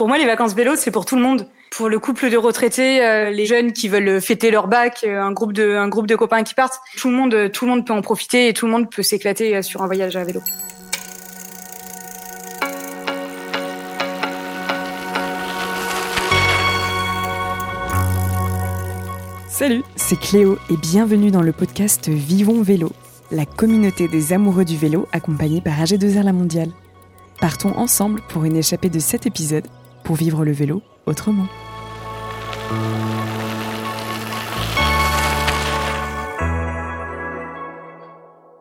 Pour moi, les vacances vélo, c'est pour tout le monde. Pour le couple de retraités, euh, les jeunes qui veulent fêter leur bac, euh, un groupe de un groupe de copains qui partent, tout le monde tout le monde peut en profiter et tout le monde peut s'éclater sur un voyage à vélo. Salut, c'est Cléo et bienvenue dans le podcast Vivons Vélo, la communauté des amoureux du vélo accompagnée par AG2R La Mondiale. Partons ensemble pour une échappée de 7 épisodes pour vivre le vélo autrement.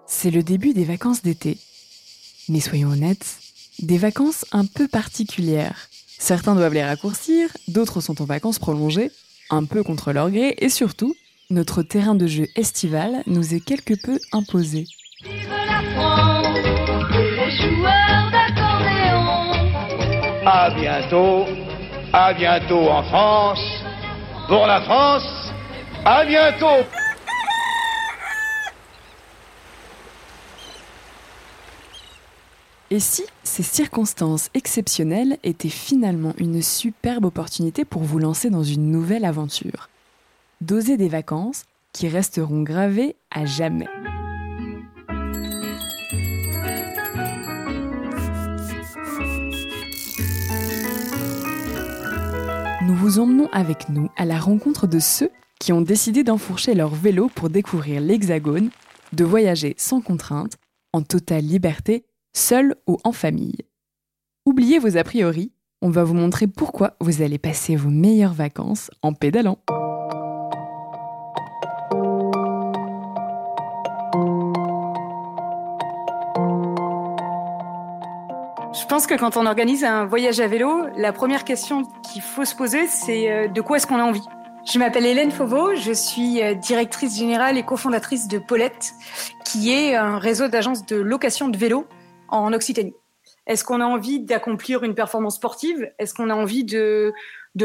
C'est le début des vacances d'été. Mais soyons honnêtes, des vacances un peu particulières. Certains doivent les raccourcir, d'autres sont en vacances prolongées, un peu contre leur gré, et surtout, notre terrain de jeu estival nous est quelque peu imposé. À bientôt, à bientôt en France. Pour la France, à bientôt. Et si ces circonstances exceptionnelles étaient finalement une superbe opportunité pour vous lancer dans une nouvelle aventure? D'oser des vacances qui resteront gravées à jamais. Nous vous emmenons avec nous à la rencontre de ceux qui ont décidé d'enfourcher leur vélo pour découvrir l'Hexagone, de voyager sans contrainte, en totale liberté seul ou en famille. Oubliez vos a priori, on va vous montrer pourquoi vous allez passer vos meilleures vacances en pédalant. Pense que quand on organise un voyage à vélo, la première question qu'il faut se poser, c'est euh, de quoi est-ce qu'on a envie? Je m'appelle Hélène Fauveau, je suis euh, directrice générale et cofondatrice de Paulette, qui est un réseau d'agences de location de vélos en Occitanie. Est-ce qu'on a envie d'accomplir une performance sportive? Est-ce qu'on a envie de,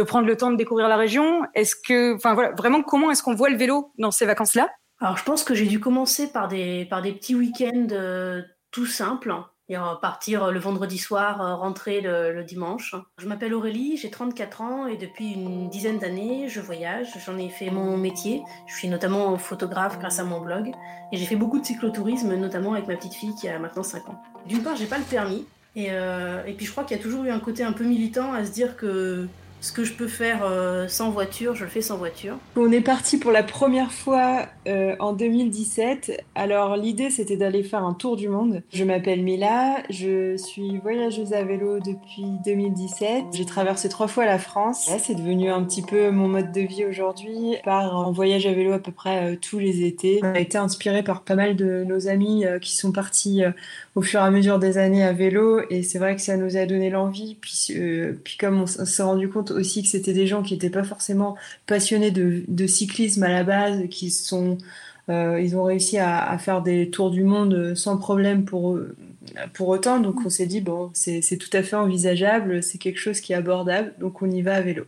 prendre le temps de découvrir la région? Est-ce que, enfin voilà, vraiment, comment est-ce qu'on voit le vélo dans ces vacances-là? Alors, je pense que j'ai dû commencer par des, par des petits week-ends euh, tout simples. Et partir le vendredi soir, euh, rentrer le, le dimanche. Je m'appelle Aurélie, j'ai 34 ans et depuis une dizaine d'années, je voyage. J'en ai fait mon métier. Je suis notamment photographe grâce à mon blog. Et j'ai fait beaucoup de cyclotourisme, notamment avec ma petite fille qui a maintenant 5 ans. D'une part, j'ai pas le permis. Et, euh, et puis je crois qu'il y a toujours eu un côté un peu militant à se dire que ce que je peux faire euh, sans voiture, je le fais sans voiture. On est parti pour la première fois euh, en 2017. Alors l'idée c'était d'aller faire un tour du monde. Je m'appelle Mila, je suis voyageuse à vélo depuis 2017. J'ai traversé trois fois la France. C'est devenu un petit peu mon mode de vie aujourd'hui. Je pars en voyage à vélo à peu près euh, tous les étés. On a été inspiré par pas mal de nos amis qui sont partis au fur et à mesure des années à vélo et c'est vrai que ça nous a donné l'envie. Puis, euh, puis comme on s'est rendu compte aussi que c'était des gens qui n'étaient pas forcément passionnés de, de, cyclisme à la base, qui sont, euh, ils ont réussi à, à, faire des tours du monde sans problème pour pour autant. Donc on s'est dit bon, c'est tout à fait envisageable, c'est quelque chose qui est abordable, donc on y va à vélo.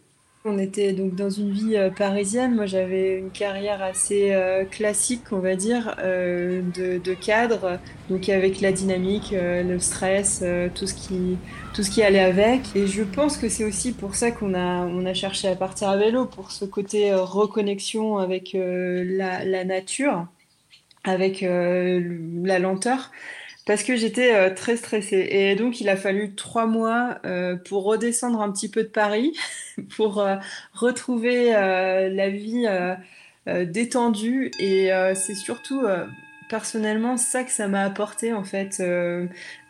On était donc dans une vie euh, parisienne. Moi, j'avais une carrière assez euh, classique, on va dire, euh, de, cadre, donc avec la dynamique, le stress, tout ce qui tout ce qui allait avec. Et je pense que c'est aussi pour ça qu'on a on a cherché à partir à vélo, pour ce côté reconnexion avec la, nature, avec la lenteur parce que j'étais euh, très stressée. Et donc, il a fallu trois mois euh, pour redescendre un petit peu de Paris, pour euh, retrouver euh, la vie euh, détendue. Et c'est surtout, personnellement, ça que ça m'a apporté, en fait,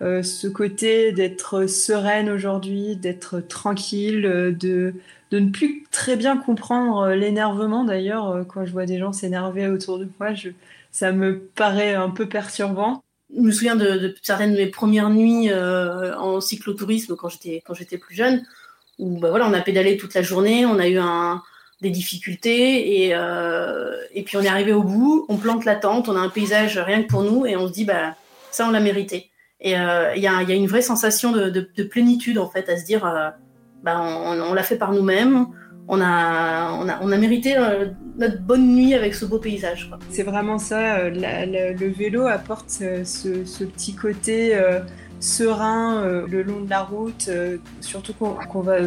ce côté d'être sereine aujourd'hui, d'être tranquille, de, de ne plus très bien comprendre l'énervement. D'ailleurs, quand je vois des gens s'énerver autour de moi, je, ça me paraît un peu perturbant je me souviens de, certaines de mes premières nuits euh, en cyclotourisme quand j'étais quand j'étais plus jeune où bah voilà on a pédalé toute la journée on a eu des difficultés et euh, et puis on est arrivé au bout on plante la tente on a un paysage rien que pour nous et on se dit bah ça on l'a mérité. Et il euh, y, a, y a une vraie sensation de, de, de, plénitude en fait à se dire euh, bah on l'a fait par nous-mêmes on a, on a, on a mérité euh, notre bonne nuit avec ce beau paysage. C'est vraiment ça, euh, le vélo apporte ce, ce, petit côté euh, serein euh, le long de la route, euh, surtout qu'on va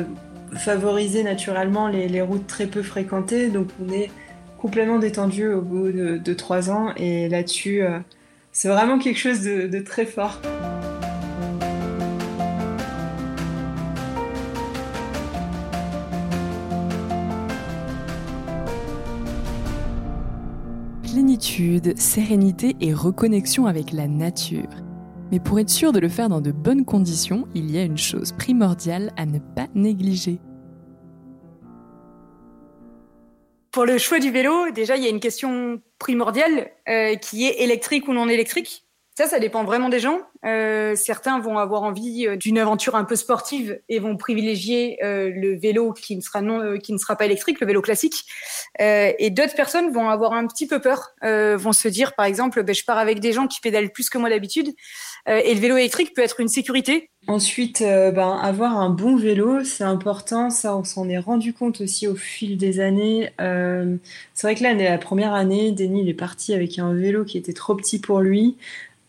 favoriser naturellement les, routes très peu fréquentées. Donc on est complètement détendu au bout de, trois ans et là-dessus, euh, c'est vraiment quelque chose de très fort. Plénitude, sérénité et reconnexion avec la nature. Mais pour être sûr de le faire dans de bonnes conditions, il y a une chose primordiale à ne pas négliger. Pour le choix du vélo, déjà, il y a une question primordiale euh, qui est électrique ou non électrique? Ça, ça dépend vraiment des gens. Euh, certains vont avoir envie euh, d'une aventure un peu sportive et vont privilégier euh, le vélo qui ne sera non, qui ne sera pas électrique, le vélo classique. Et d'autres personnes vont avoir un petit peu peur, vont se dire, par exemple, ben, je pars avec des gens qui pédalent plus que moi d'habitude, et le vélo électrique peut être une sécurité. Ensuite, ben, avoir un bon vélo, c'est important. Ça, on s'en est rendu compte aussi au fil des années. C'est vrai que là, la première année, Denis est parti avec un vélo qui était trop petit pour lui.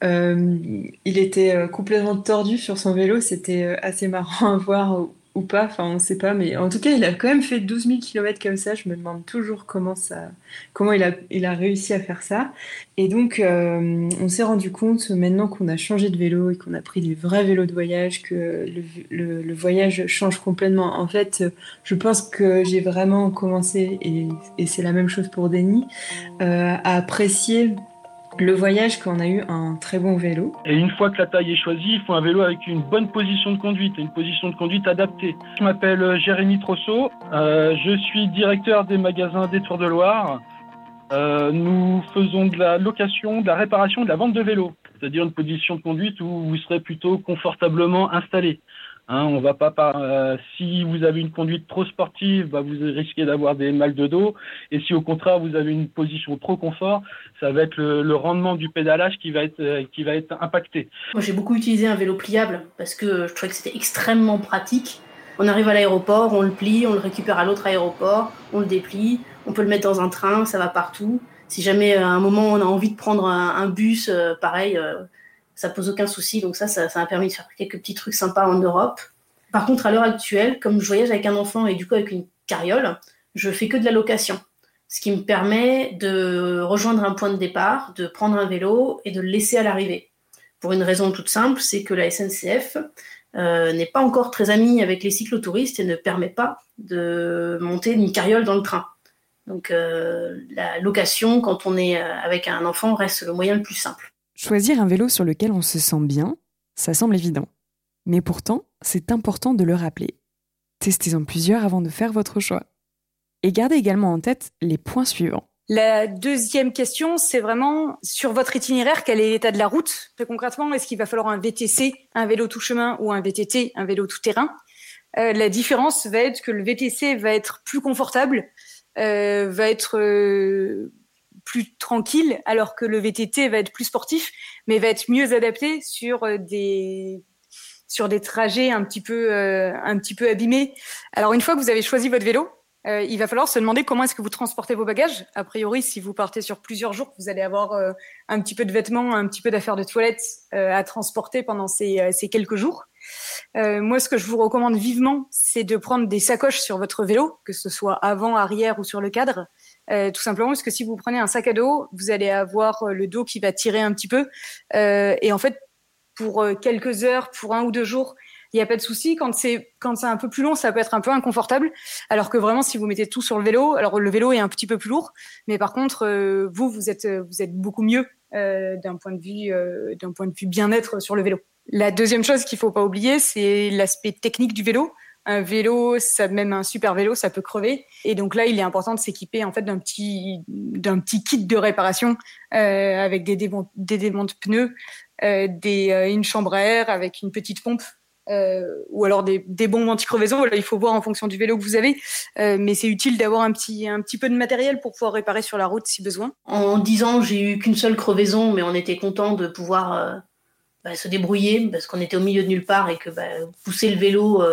Euh, il était euh, complètement tordu sur son vélo. C'était euh, assez marrant à voir ou, pas. Enfin, on sait pas. Mais en tout cas, il a quand même fait 12 000 km comme ça. Je me demande toujours comment ça, comment il a, réussi à faire ça. Et donc, on s'est rendu compte maintenant qu'on a changé de vélo et qu'on a pris des vrais vélos de voyage que le, voyage change complètement. En fait, je pense que j'ai vraiment commencé, et, c'est la même chose pour Denis, à apprécier le voyage quand on a eu un très bon vélo. Et une fois que la taille est choisie, il faut un vélo avec une bonne position de conduite, une position de conduite adaptée. Je m'appelle euh, Jérémy Trosso, euh, je suis directeur des magasins des Tours de Loire. Euh, nous faisons de la location, de la réparation, de la vente de vélos, c'est-à-dire une position de conduite où vous serez plutôt confortablement installé. Hein, on va pas par, euh, si vous avez une conduite trop sportive, bah, vous risquez d'avoir des mal de dos. Et si au contraire vous avez une position trop confort, ça va être le, le rendement du pédalage qui va être, euh, qui va être impacté. Moi, j'ai beaucoup utilisé un vélo pliable parce que je trouvais que c'était extrêmement pratique. On arrive à l'aéroport, on le plie, on le récupère à l'autre aéroport, on le déplie, on peut le mettre dans un train, ça va partout. Si jamais euh, à un moment on a envie de prendre un, bus, euh, pareil, euh, ça pose aucun souci. Donc ça, ça, m'a permis de faire quelques petits trucs sympas en Europe. Par contre, à l'heure actuelle, comme je voyage avec un enfant et du coup avec une carriole, je fais que de la location. Ce qui me permet de rejoindre un point de départ, de prendre un vélo et de le laisser à l'arrivée. Pour une raison toute simple, c'est que la SNCF euh, n'est pas encore très amie avec les cyclotouristes et ne permet pas de monter une carriole dans le train. Donc euh, la location, quand on est euh, avec un enfant, reste le moyen le plus simple. Choisir un vélo sur lequel on se sent bien, ça semble évident. Mais pourtant, c'est important de le rappeler. Testez-en plusieurs avant de faire votre choix. Et gardez également en tête les points suivants. La deuxième question, c'est vraiment sur votre itinéraire, quel est l'état de la route? Très concrètement, est-ce qu'il va falloir un VTC, un vélo tout chemin ou un VTT, un vélo tout terrain? Euh, La différence va être que le VTC va être plus confortable, euh, va être euh, plus tranquille, alors que le VTT va être plus sportif, mais va être mieux adapté sur euh, des sur des trajets un petit peu euh, un petit peu abîmés. Alors une fois que vous avez choisi votre vélo, euh, il va falloir se demander comment est-ce que vous transportez vos bagages. A priori, si vous partez sur plusieurs jours, vous allez avoir un petit peu de vêtements, un petit peu d'affaires de toilette à transporter pendant ces, ces quelques jours. Moi, ce que je vous recommande vivement, c'est de prendre des sacoches sur votre vélo, que ce soit avant, arrière ou sur le cadre. Euh, tout simplement parce que si vous prenez un sac à dos, vous allez avoir euh, le dos qui va tirer un petit peu. Euh, et en fait, pour quelques heures, pour un ou deux jours, il n'y a pas de souci. Quand c'est quand c'est un peu plus long, ça peut être un peu inconfortable. Alors que vraiment, si vous mettez tout sur le vélo, alors le vélo est un petit peu plus lourd, mais par contre, vous vous êtes vous êtes beaucoup mieux d'un point de vue d'un point de vue bien-être sur le vélo. La deuxième chose qu'il faut pas oublier, c'est l'aspect technique du vélo. Un vélo, même un super vélo, ça peut crever. Et donc là, il est important de s'équiper en fait d'un petit d'un petit kit de réparation euh, avec des démont des pneus, euh, euh, une chambre à air avec une petite pompe ou alors des, des bombes anti-crevaison. Voilà, il faut voir en fonction du vélo que vous avez, mais c'est utile d'avoir un petit un petit peu de matériel pour pouvoir réparer sur la route si besoin. En 10 ans, j'ai eu qu'une seule crevaison, mais on était content de pouvoir bah, se débrouiller parce qu'on était au milieu de nulle part et que bah, pousser le vélo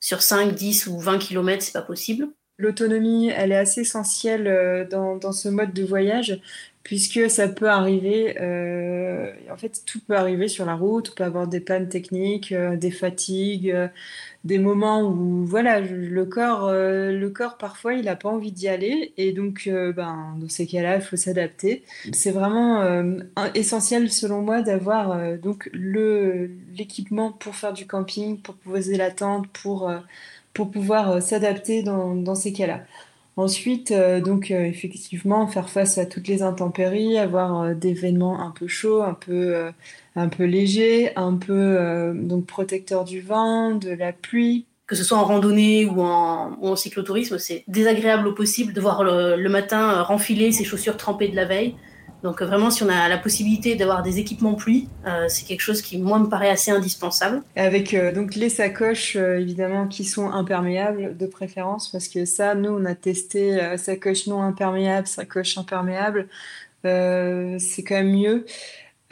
sur 5, 10 ou 20 km, c'est pas possible. L'autonomie, elle est assez essentielle euh, dans, dans ce mode de voyage, puisque ça peut arriver, euh, en fait, tout peut arriver sur la route, on peut avoir des pannes techniques, euh, des fatigues, des moments où, voilà, le corps, euh, le corps parfois, il n'a pas envie d'y aller, et donc, euh, ben, dans ces cas-là, il faut s'adapter. C'est vraiment euh, essentiel, selon moi, d'avoir donc le l'équipement pour faire du camping, pour poser la tente, pour pour pouvoir s'adapter dans, dans ces cas-là. Ensuite, euh, donc euh, effectivement, faire face à toutes les intempéries, avoir euh, des vêtements un peu chauds, un peu, un peu légers, un peu donc protecteurs du vent, de la pluie. Que ce soit en randonnée ou en, ou en cyclotourisme, c'est désagréable au possible de voir le, le matin renfiler ses chaussures trempées de la veille. Donc euh, vraiment, si on a la possibilité d'avoir des équipements pluie, euh, c'est quelque chose qui, moi, me paraît assez indispensable. Avec euh, donc les sacoches évidemment qui sont imperméables de préférence parce que ça, nous, on a testé sacoche non imperméable, sacoche imperméable. C'est quand même mieux.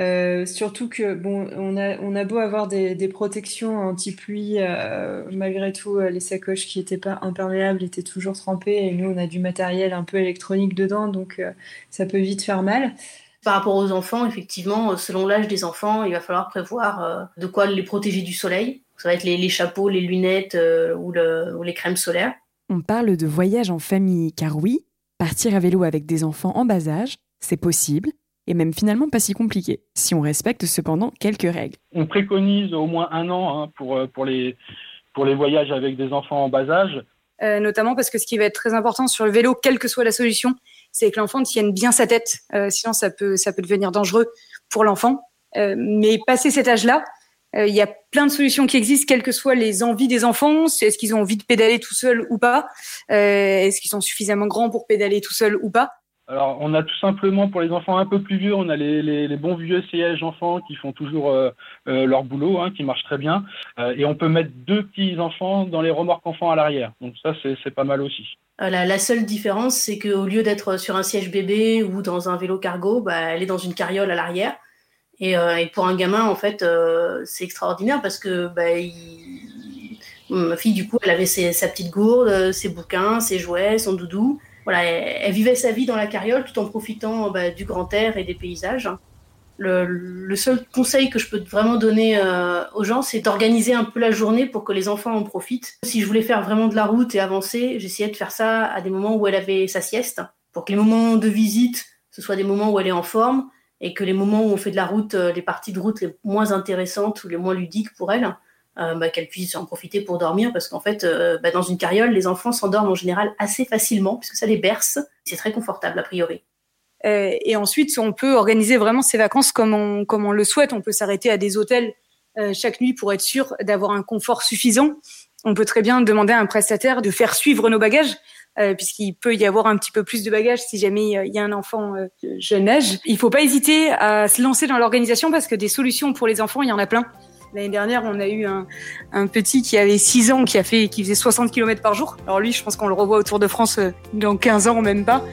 Euh, surtout que bon, on a, on a beau avoir des, des protections anti-pluie, euh, malgré tout, euh, les sacoches qui n'étaient pas imperméables étaient toujours trempées et nous, on a du matériel un peu électronique dedans, donc euh, ça peut vite faire mal. Par rapport aux enfants, effectivement, selon l'âge des enfants, il va falloir prévoir euh, de quoi les protéger du soleil. Ça va être les, les chapeaux, les lunettes euh, ou, le- ou les crèmes solaires. On parle de voyage en famille, car oui, partir à vélo avec des enfants en bas âge, c'est possible, et même finalement pas si compliqué, si on respecte cependant quelques règles. On préconise au moins un an hein, pour, euh, pour, les, pour les voyages avec des enfants en bas âge. Euh, notamment parce que ce qui va être très important sur le vélo, quelle que soit la solution, c'est que l'enfant tienne bien sa tête. Euh, sinon, ça peut, ça peut devenir dangereux pour l'enfant. Euh, mais passé cet âge-là, euh, il y a plein de solutions qui existent, quelles que soient les envies des enfants. Est-ce qu'ils ont envie de pédaler tout seuls ou pas? Euh, Est-ce qu'ils sont suffisamment grands pour pédaler tout seuls ou pas? Alors, on a tout simplement pour les enfants un peu plus vieux, on a les, les, les bons vieux sièges enfants qui font toujours euh, euh, leur boulot, hein, qui marchent très bien. Euh, et on peut mettre deux petits enfants dans les remorques enfants à l'arrière. Donc ça, c'est pas mal aussi. Euh, la, seule différence, c'est qu'au lieu d'être sur un siège bébé ou dans un vélo cargo, bah, elle est dans une carriole à l'arrière. Et, et pour un gamin, en fait, c'est extraordinaire parce que bah, il- ma fille, du coup, elle avait ses- sa petite gourde, ses bouquins, ses jouets, son doudou. Elle, vivait sa vie dans la carriole tout en profitant bah, du grand air et des paysages. Le, seul conseil que je peux vraiment donner euh, aux gens, c'est d'organiser un peu la journée pour que les enfants en profitent. Si je voulais faire vraiment de la route et avancer, j'essayais de faire ça à des moments où elle avait sa sieste, pour que les moments de visite, ce soit des moments où elle est en forme, et que les moments où on fait de la route, euh, les parties de route les moins intéressantes ou les moins ludiques pour elle, bah, qu'elle puisse en profiter pour dormir, parce qu'en fait, euh, bah, dans une carriole, les enfants s'endorment en général assez facilement, puisque ça les berce. C'est très confortable a priori. Euh, et ensuite, on peut organiser vraiment ses vacances comme on, le souhaite. On peut s'arrêter à des hôtels euh, chaque nuit pour être sûr d'avoir un confort suffisant. On peut très bien demander à un prestataire de faire suivre nos bagages, euh, puisqu'il peut y avoir un petit peu plus de bagages si jamais euh, il y a un enfant euh, jeune âge. Il faut pas hésiter à se lancer dans l'organisation parce que des solutions pour les enfants, il y en a plein. L'année dernière, on a eu un, un petit qui avait 6 ans, qui a fait, qui faisait 60 km par jour. Alors lui, je pense qu'on le revoit au Tour de France euh, dans 15 ans, même pas.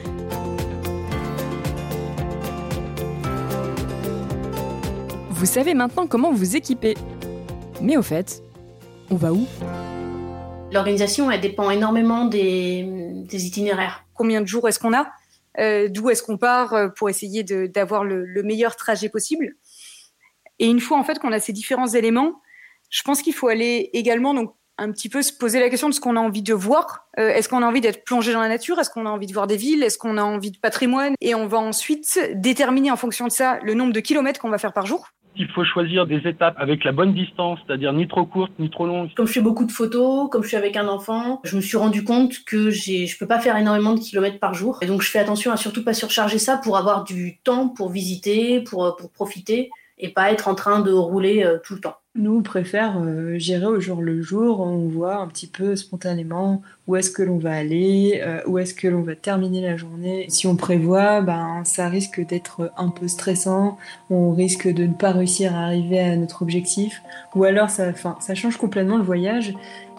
Vous savez maintenant comment vous équiper. Mais au fait, on va où? L'organisation, elle dépend énormément des, des itinéraires. combien de jours est-ce qu'on a, euh, d'où est-ce qu'on part euh, pour essayer d'avoir le, le meilleur trajet possible? Et une fois en fait qu'on a ces différents éléments, je pense qu'il faut aller également donc un petit peu se poser la question de ce qu'on a envie de voir. Euh, est-ce qu'on a envie d'être plongé dans la nature? Est-ce qu'on a envie de voir des villes? Est-ce qu'on a envie de patrimoine? Et on va ensuite déterminer en fonction de ça le nombre de kilomètres qu'on va faire par jour. Il faut choisir des étapes avec la bonne distance, c'est-à-dire ni trop courte ni trop longue. Comme je fais beaucoup de photos, comme je suis avec un enfant, je me suis rendu compte que je peux pas faire énormément de kilomètres par jour. Et donc je fais attention à surtout pas surcharger ça pour avoir du temps pour visiter, pour, pour profiter et pas être en train de rouler euh, tout le temps. Nous, on préfère euh, gérer au jour le jour. On voit un petit peu spontanément où est-ce que l'on va aller, euh, où est-ce que l'on va terminer la journée. Si on prévoit, ben, ça risque d'être un peu stressant. On risque de ne pas réussir à arriver à notre objectif. Ou alors, ça, enfin, ça change complètement le voyage.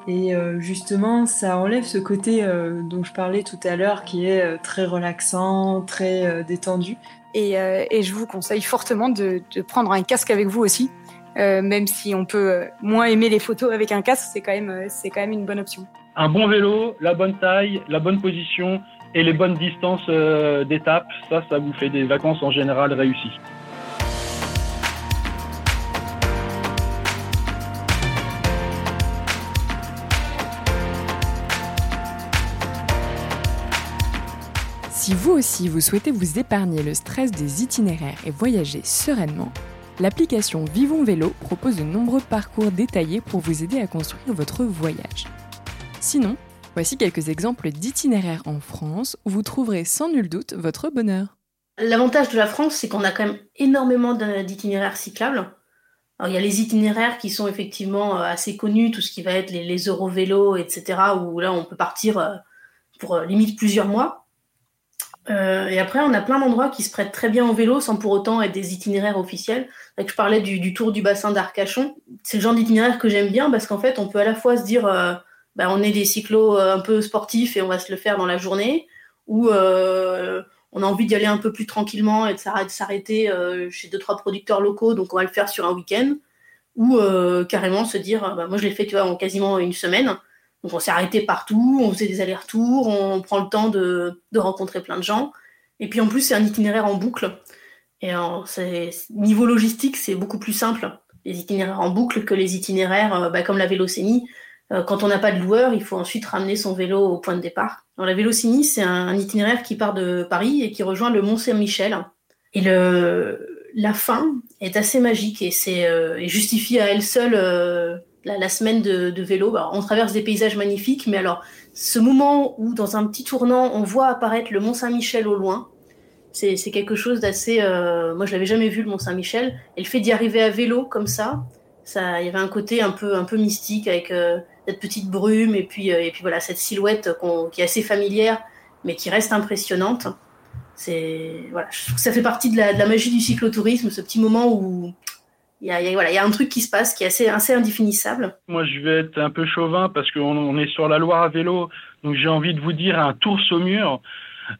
Et justement, ça enlève ce côté dont je parlais tout à l'heure, qui est très relaxant, très détendu. Et, euh, et je vous conseille fortement de, prendre un casque avec vous aussi. Euh, même si on peut euh, moins aimer les photos avec un casque, c'est quand même, c'est quand même une bonne option. Un bon vélo, la bonne taille, la bonne position et les bonnes distances d'étape. Ça, ça vous fait des vacances en général réussies. Si vous aussi vous souhaitez vous épargner le stress des itinéraires et voyager sereinement, l'application Vivons Vélo propose de nombreux parcours détaillés pour vous aider à construire votre voyage. Sinon, voici quelques exemples d'itinéraires en France où vous trouverez sans nul doute votre bonheur. L'avantage de la France, c'est qu'on a quand même énormément d'itinéraires cyclables. Alors, il y a les itinéraires qui sont effectivement euh, assez connus, tout ce qui va être les, les Eurovélos, etc., où là, on peut partir euh, pour euh, limite plusieurs mois. Euh, et après, on a plein d'endroits qui se prêtent très bien au vélo sans pour autant être des itinéraires officiels. Que je parlais du, tour du bassin d'Arcachon. C'est le genre d'itinéraire que j'aime bien parce qu'en fait, on peut à la fois se dire, euh, bah, on est des cyclos euh, un peu sportifs et on va se le faire dans la journée, ou euh, on a envie d'y aller un peu plus tranquillement et de s'arrêter- chez deux trois producteurs locaux, donc on va le faire sur un week-end, ou carrément se dire, bah, moi je l'ai fait tu vois, en quasiment une semaine. Donc on s'est arrêté partout, on faisait des allers-retours, on prend le temps de, de rencontrer plein de gens. Et puis en plus, c'est un itinéraire en boucle. Et c'est- niveau logistique, c'est beaucoup plus simple, les itinéraires en boucle, que les itinéraires euh, bah, comme la Vélocénie. Euh, quand on n'a pas de loueur, il faut ensuite ramener son vélo au point de départ. Alors, la Vélocénie, c'est un, itinéraire qui part de Paris et qui rejoint le Mont Saint-Michel. Et le, la fin est assez magique et, euh, justifie à elle seule la, semaine de, vélo. Alors, on traverse des paysages magnifiques, mais alors ce moment où, dans un petit tournant, on voit apparaître le Mont Saint-Michel au loin, c'est quelque chose d'assez. euh, moi, je l'avais jamais vu le Mont Saint-Michel. Et le fait d'y arriver à vélo comme ça, ça, il y avait un côté un peu, un peu mystique avec euh, cette petite brume et puis, euh, et puis voilà cette silhouette qui est assez familière, mais qui reste impressionnante. C'est voilà, je trouve que ça fait partie de la, de la magie du cyclotourisme, ce petit moment où il y a, voilà, il y a un truc qui se passe qui est assez, assez indéfinissable. Moi, je vais être un peu chauvin parce qu'on on est sur la Loire à vélo, donc j'ai envie de vous dire un tour Saumur.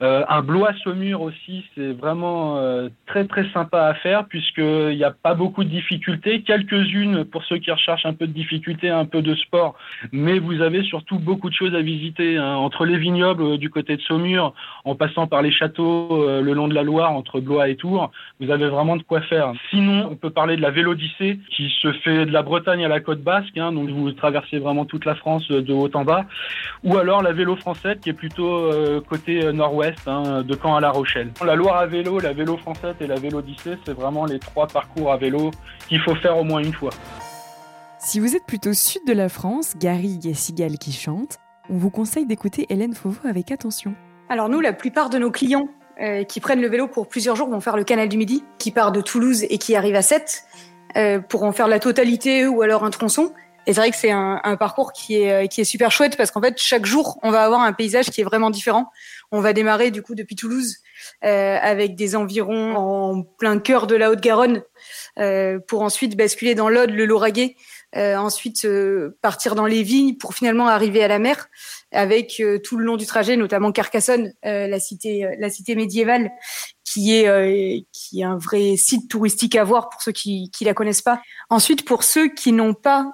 Euh, un Blois Saumur aussi, c'est vraiment euh, très très sympa à faire puisqu'il n'y a pas beaucoup de difficultés, quelques-unes pour ceux qui recherchent un peu de difficulté, un peu de sport, mais vous avez surtout beaucoup de choses à visiter hein. entre les vignobles euh, du côté de Saumur, en passant par les châteaux euh, le long de la Loire entre Blois et Tours, vous avez vraiment de quoi faire. Sinon, on peut parler de la Vélodyssée qui se fait de la Bretagne à la côte basque, hein, donc vous traversez vraiment toute la France euh, de haut en bas, ou alors la Vélo française qui est plutôt côté euh, nord-ouest, hein, de Caen à La Rochelle. La Loire à vélo, la Vélo française et la Vélodyssée, c'est vraiment les trois parcours à vélo qu'il faut faire au moins une fois. Si vous êtes plutôt sud de la France, Garrigue et Cigale qui chantent, on vous conseille d'écouter Hélène Fauveau avec attention. Alors nous, la plupart de nos clients euh, qui prennent le vélo pour plusieurs jours vont faire le canal du Midi, qui part de Toulouse et qui arrive à Sète, euh, pour en faire la totalité ou alors un tronçon. Et c'est vrai que c'est un, parcours qui est, euh, qui est super chouette parce qu'en fait, chaque jour, on va avoir un paysage qui est vraiment différent. On va démarrer du coup depuis Toulouse euh, avec des environs en plein cœur de la Haute-Garonne euh, pour ensuite basculer dans l'Aude, le Lauragais, ensuite partir dans les vignes pour finalement arriver à la mer avec euh, tout le long du trajet, notamment Carcassonne, euh, la cité, euh, la cité médiévale, qui est un vrai site touristique à voir pour ceux qui qui la connaissent pas. Ensuite, pour ceux qui n'ont pas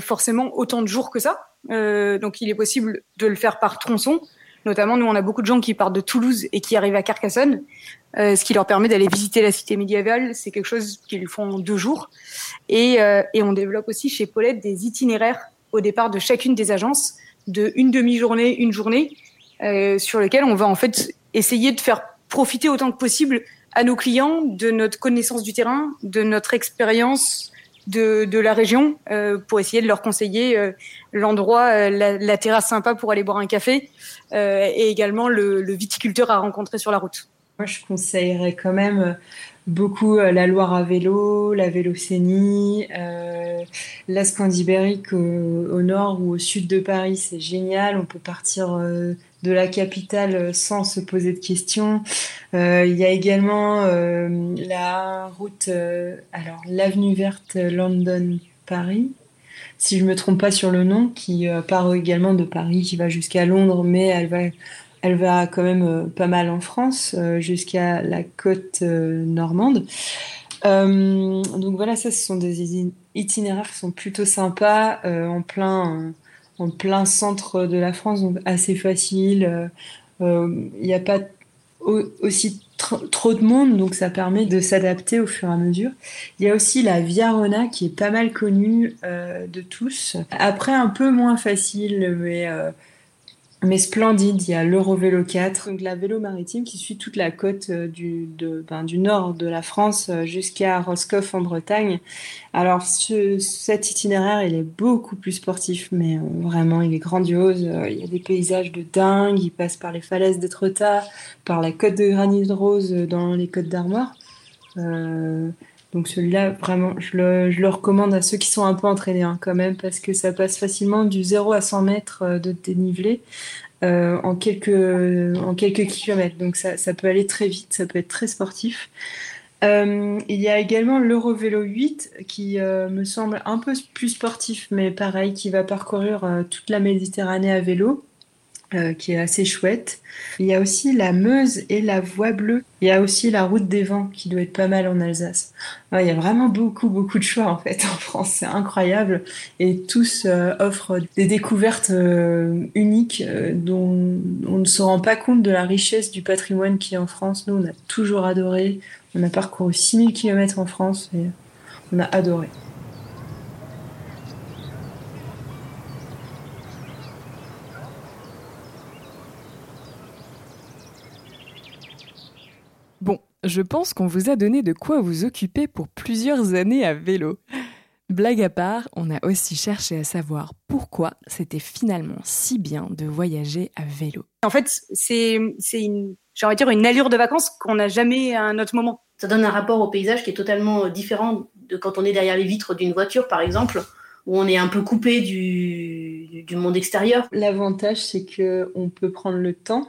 forcément autant de jours que ça, donc il est possible de le faire par tronçon. Notamment, nous, on a beaucoup de gens qui partent de Toulouse et qui arrivent à Carcassonne, ce qui leur permet d'aller visiter la cité médiévale. C'est quelque chose qu'ils font en deux jours. Et, et on développe aussi chez Paulette des itinéraires au départ de chacune des agences de une demi-journée, une journée, euh, sur lequel on va en fait essayer de faire profiter autant que possible à nos clients de notre connaissance du terrain, de notre expérience de, de la région, euh, pour essayer de leur conseiller euh, l'endroit, la, terrasse sympa pour aller boire un café, et également le, le viticulteur à rencontrer sur la route. Moi, je conseillerais quand même beaucoup euh, la Loire à vélo, la Vélocénie, euh, la Scandibérique au, nord ou au sud de Paris, c'est génial. On peut partir euh, de la capitale sans se poser de questions. Il y a également la route, alors l'avenue verte London-Paris, si je me trompe pas sur le nom, qui part également de Paris, qui va jusqu'à Londres, mais elle va elle va quand même euh, pas mal en France, euh, jusqu'à la côte euh, normande. Donc voilà, ça, ce sont des itinéraires qui sont plutôt sympas, en plein, en plein centre de la France, donc assez facile. Il n'y a pas aussi trop de monde, donc ça permet de s'adapter au fur et à mesure. Il y a aussi la Via Rona qui est pas mal connue de tous. Après, un peu moins facile, mais mais splendide. Il y a l'Eurovélo 4, donc la vélo maritime qui suit toute la côte euh, du, de, ben, du nord de la France euh, jusqu'à Roscoff en Bretagne. Alors ce, cet itinéraire, il est beaucoup plus sportif, mais euh, vraiment, il est grandiose. il y a des paysages de dingue. Il passe par les falaises d'Etretat, par la côte de Granit Rose dans les côtes d'Armor. Donc celui-là, vraiment, je le, recommande à ceux qui sont un peu entraînés hein, quand même, parce que ça passe facilement du 0 à 100 mètres euh, de dénivelé euh, en, quelques, en quelques kilomètres. Donc ça, ça, peut aller très vite, ça peut être très sportif. Euh, il y a également l'Eurovélo 8 qui me semble un peu plus sportif, mais pareil, qui va parcourir toute la Méditerranée à vélo. Euh, qui est assez chouette. Il y a aussi la Meuse et la Voie Bleue. Il y a aussi la Route des Vents qui doit être pas mal en Alsace. il y a vraiment beaucoup, beaucoup de choix en fait en France. C'est incroyable. Et tous euh, offrent des découvertes euh, uniques dont on ne se rend pas compte de la richesse du patrimoine qui est en France. Nous, on a toujours adoré. On a parcouru 6000 km en France et on a adoré. Je pense qu'on vous a donné de quoi vous occuper pour plusieurs années à vélo. Blague à part, on a aussi cherché à savoir pourquoi c'était finalement si bien de voyager à vélo. En fait, c'est une, dire une allure de vacances qu'on n'a jamais à un autre moment. Ça donne un rapport au paysage qui est totalement euh, différent de quand on est derrière les vitres d'une voiture, par exemple, où on est un peu coupé du, du monde extérieur. L'avantage, c'est que on peut prendre le temps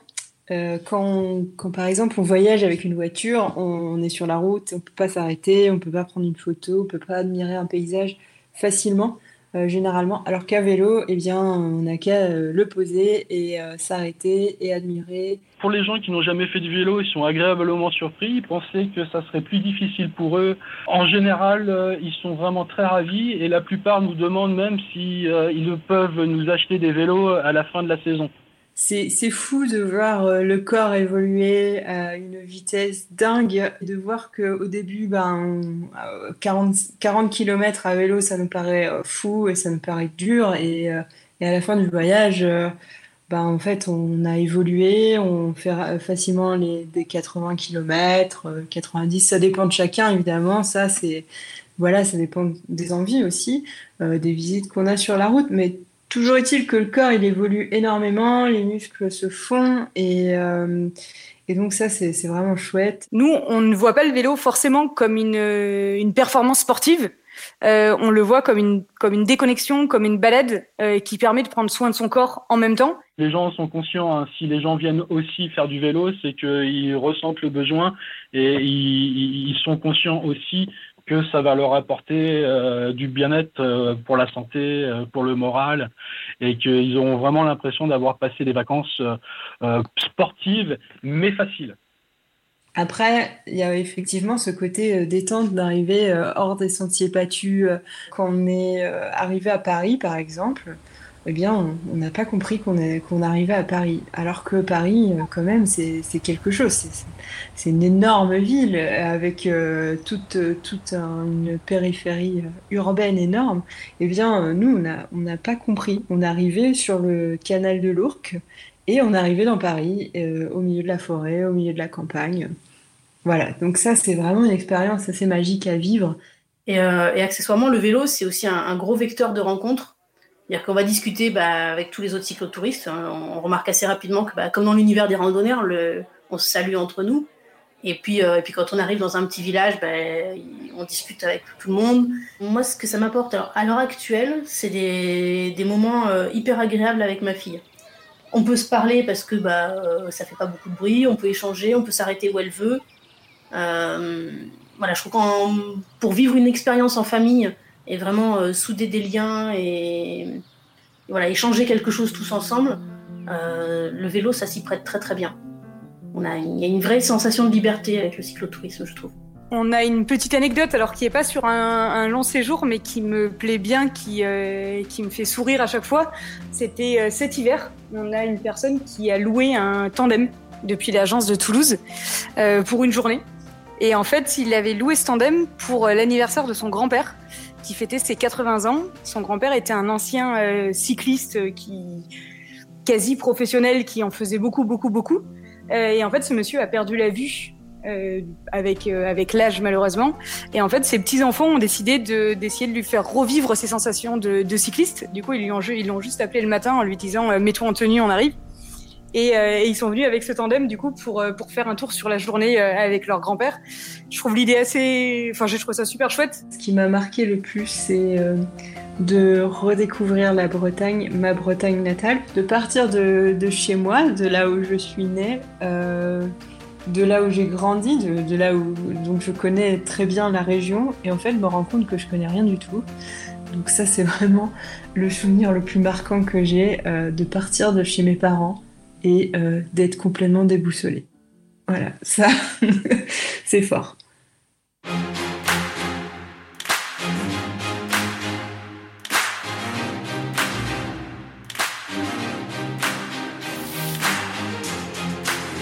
euh, quand, quand, par exemple on voyage avec une voiture, on, est sur la route, on peut pas s'arrêter, on peut pas prendre une photo, on peut pas admirer un paysage facilement, euh, généralement. Alors qu'à vélo, eh bien, on n'a qu'à euh, le poser et s'arrêter et admirer. Pour les gens qui n'ont jamais fait du vélo, ils sont agréablement surpris. Ils pensaient que ça serait plus difficile pour eux. En général, ils sont vraiment très ravis et la plupart nous demandent même si ils peuvent nous acheter des vélos à la fin de la saison c'est fou de voir euh, le corps évoluer à une vitesse dingue, de voir qu'au début, ben, 40, 40 km à vélo, ça nous paraît euh, fou et ça nous paraît dur. Et, euh, et à la fin du voyage, ben, en fait, on a évolué, on fait facilement les, des 80 km, 90, ça dépend de chacun, évidemment. Ça, voilà, ça dépend des envies aussi, des visites qu'on a sur la route. Mais Toujours est-il que le corps, il évolue énormément, les muscles se font et, euh, et donc ça, c'est vraiment chouette. Nous, on ne voit pas le vélo forcément comme une, une performance sportive. Euh, on le voit comme une, comme une déconnexion, comme une balade euh, qui permet de prendre soin de son corps en même temps. Les gens sont conscients, hein, si les gens viennent aussi faire du vélo, c'est qu'ils ressentent le besoin et ils, ils sont conscients aussi que ça va leur apporter euh, du bien-être euh, pour la santé, euh, pour le moral, et qu'ils auront vraiment l'impression d'avoir passé des vacances sportives, mais faciles. Après, il y a effectivement ce côté détente d'arriver hors des sentiers battus. Quand on est arrivé à Paris, par exemple, eh bien, on n'a pas compris qu'on arrivait à Paris. Alors que Paris, euh, quand même, c'est quelque chose. C'est une énorme ville avec euh, toute, toute une périphérie euh, urbaine énorme. Eh bien, nous, on n'a pas compris. On arrivait sur le canal de l'Ourcq et on arrivait dans Paris, au milieu de la forêt, au milieu de la campagne. Voilà, donc ça, c'est vraiment une expérience assez magique à vivre. Et, accessoirement, le vélo, c'est aussi un gros vecteur de rencontre c'est-à-dire qu'on va discuter bah, avec tous les autres cyclotouristes. Hein. On, remarque assez rapidement que, bah, comme dans l'univers des randonneurs, on se salue entre nous. Et puis, euh, et puis quand on arrive dans un petit village, bah, on discute avec tout le monde. Moi, ce que ça m'apporte, à l'heure actuelle, c'est des, moments euh, hyper agréables avec ma fille. On peut se parler parce que bah, euh, ça fait pas beaucoup de bruit, on peut échanger, on peut s'arrêter où elle veut. voilà, je trouve que pour vivre une expérience en famille, et vraiment euh, souder des liens et, voilà, échanger quelque chose tous ensemble, euh, le vélo, ça s'y prête très très bien. On a, il y a une vraie sensation de liberté avec le cyclotourisme, je trouve. On a une petite anecdote, alors qui n'est pas sur un, long séjour, mais qui me plaît bien, qui, euh, qui me fait sourire à chaque fois. C'était cet hiver, on a une personne qui a loué un tandem depuis l'agence de Toulouse pour une journée. Et en fait, il avait loué ce tandem pour l'anniversaire de son grand-père, qui fêtait ses 80 ans. Son grand-père était un ancien euh, cycliste qui quasi professionnel, qui en faisait beaucoup, beaucoup, beaucoup. Euh, et en fait, ce monsieur a perdu la vue euh, avec euh, avec l'âge malheureusement. Et en fait, ses petits enfants ont décidé de d'essayer de lui faire revivre ses sensations de, de cycliste. Du coup, ils l'ont juste appelé le matin en lui disant euh, mets-toi en tenue, on arrive. Et, euh, et, ils sont venus avec ce tandem du coup pour euh, faire un tour sur la journée euh, avec leur grand-père. Je trouve l'idée assez, enfin je trouve ça super chouette. Ce qui m'a marqué le plus, c'est de redécouvrir la Bretagne, ma Bretagne natale, de partir de, chez moi, de là où je suis née, de là où j'ai grandi, de, là où donc je connais très bien la région, et en fait me rends compte que je connais rien du tout. Donc ça c'est vraiment le souvenir le plus marquant que j'ai de partir de chez mes parents et euh, d'être complètement déboussolée. Voilà, ça c'est fort.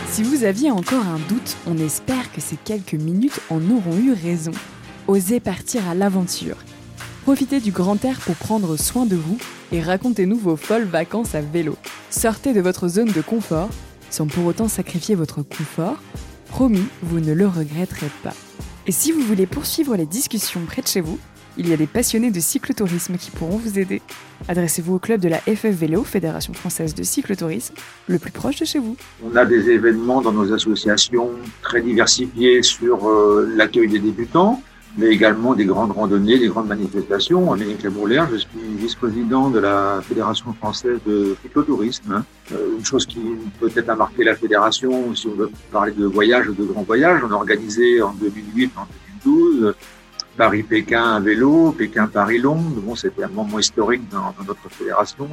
Si vous aviez encore un doute, on espère que ces quelques minutes en auront eu raison. Osez partir à l'aventure. Profitez du grand air pour prendre soin de vous et racontez-nous vos folles vacances à vélo. Sortez de votre zone de confort sans pour autant sacrifier votre confort. Promis, vous ne le regretterez pas. Et si vous voulez poursuivre les discussions près de chez vous, il y a des passionnés de cyclotourisme qui pourront vous aider. Adressez-vous au club de la FF Vélo, Fédération française de cyclotourisme, le plus proche de chez vous. On a des événements dans nos associations très diversifiés sur euh, l'accueil des débutants, mais également des grandes randonnées, des grandes manifestations. Amérique Labourlaire, je suis vice-président de la Fédération française de cyclotourisme. Euh, une chose qui peut-être a marqué la fédération, si on veut parler de voyages ou de grands voyages, on a organisé en 2008, en 2012, Paris-Pékin à vélo, Pékin-Paris-Londres. Bon, c'était un moment historique dans, notre fédération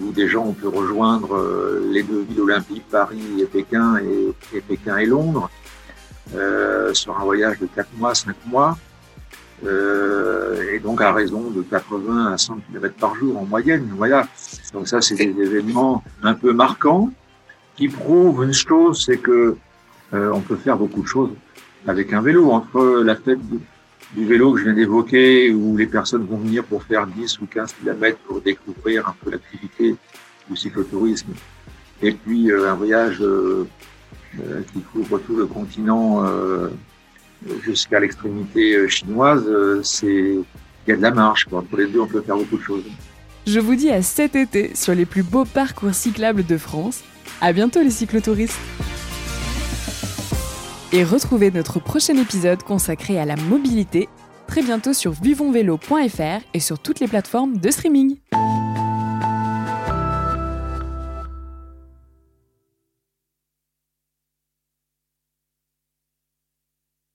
où des gens ont pu rejoindre euh, les deux villes olympiques, Paris et Pékin, et Pékin et Londres, euh, sur un voyage de 4 mois, 5 mois, euh, et donc à raison de 80 à 100 km par jour en moyenne. Voilà. Donc ça, c'est des événements un peu marquants qui prouvent une chose, c'est que euh, on peut faire beaucoup de choses avec un vélo. Entre la fête du vélo que je viens d'évoquer, où les personnes vont venir pour faire 10 ou 15 km pour découvrir un peu l'activité du cyclotourisme. Et puis euh, un voyage qui couvre tout le continent euh, jusqu'à l'extrémité chinoise, c'est il y a de la marche. Entre les deux, on peut faire beaucoup de choses. Je vous dis à cet été sur les plus beaux parcours cyclables de France. À bientôt les cyclotouristes et retrouvez notre prochain épisode consacré à la mobilité très bientôt sur vivonvélo.fr et sur toutes les plateformes de streaming.